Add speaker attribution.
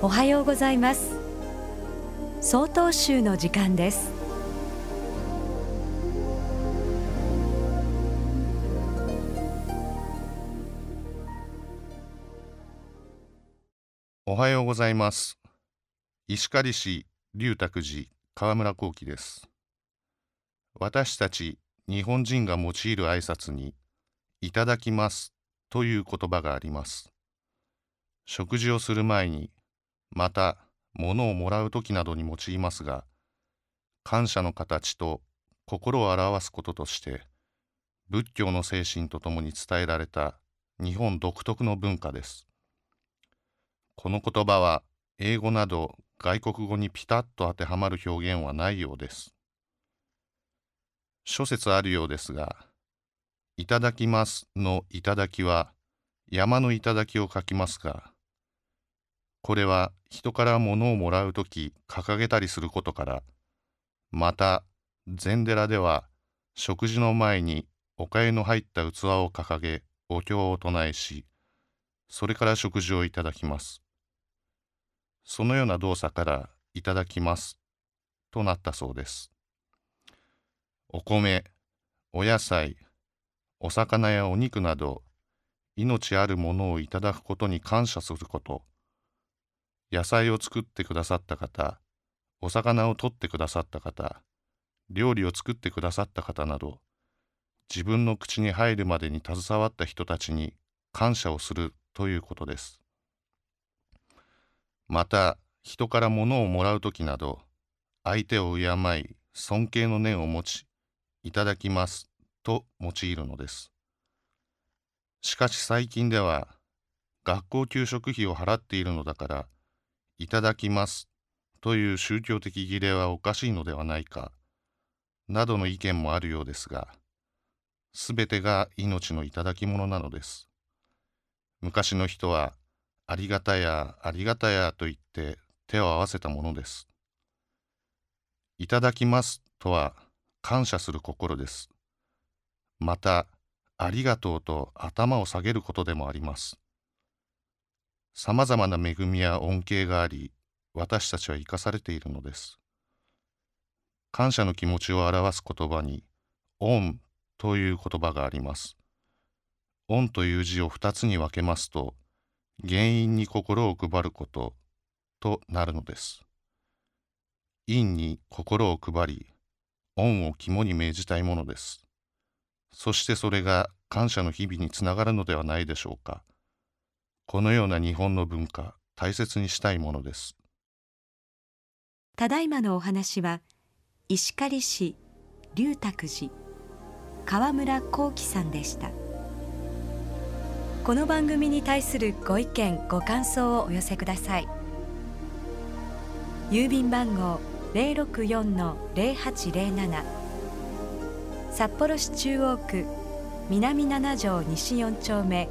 Speaker 1: おはようございます。総統集の時間です。
Speaker 2: おはようございます。石狩市龍卓寺河村幸喜です。私たち日本人が用いる挨拶にいただきますという言葉があります。食事をする前にまた物をもらう時などに用いますが感謝の形と心を表すこととして仏教の精神とともに伝えられた日本独特の文化ですこの言葉は英語など外国語にピタッと当てはまる表現はないようです。諸説あるようですが、いただきますのいただきは山の頂を書きますが、これは人から物をもらうとき掲げたりすることから、また禅寺では食事の前にお粥の入った器を掲げお経を唱えし、それから食事をいただきます。そのような動作からいただきますとなったそうです。お米、お野菜、お魚やお肉など命あるものをいただくことに感謝すること、野菜を作ってくださった方、お魚を取ってくださった方、料理を作ってくださった方など、自分の口に入るまでに携わった人たちに感謝をするということです。また人から物をもらう時など相手を敬い尊敬の念を持ちいただきますと用いるのですしかし最近では学校給食費を払っているのだからいただきますという宗教的儀礼はおかしいのではないかなどの意見もあるようですがすべてが命の頂き物なのです昔の人はありがたやありがたやと言って手を合わせたものです。いただきますとは感謝する心です。また、ありがとうと頭を下げることでもあります。さまざまな恵みや恩恵があり、私たちは生かされているのです。感謝の気持ちを表す言葉に、恩という言葉があります。恩という字を二つに分けますと、原因に心を配ることとなるのです。因に心を配り、恩を肝に銘じたいものです。そしてそれが感謝の日々につながるのではないでしょうか。このような日本の文化、大切にしたいものです。
Speaker 1: ただいまのお話は、石狩市龍卓寺川村幸喜さんでした。この番組に対するご意見ご感想をお寄せください郵便番号064-0807札幌市中央区南七条西4丁目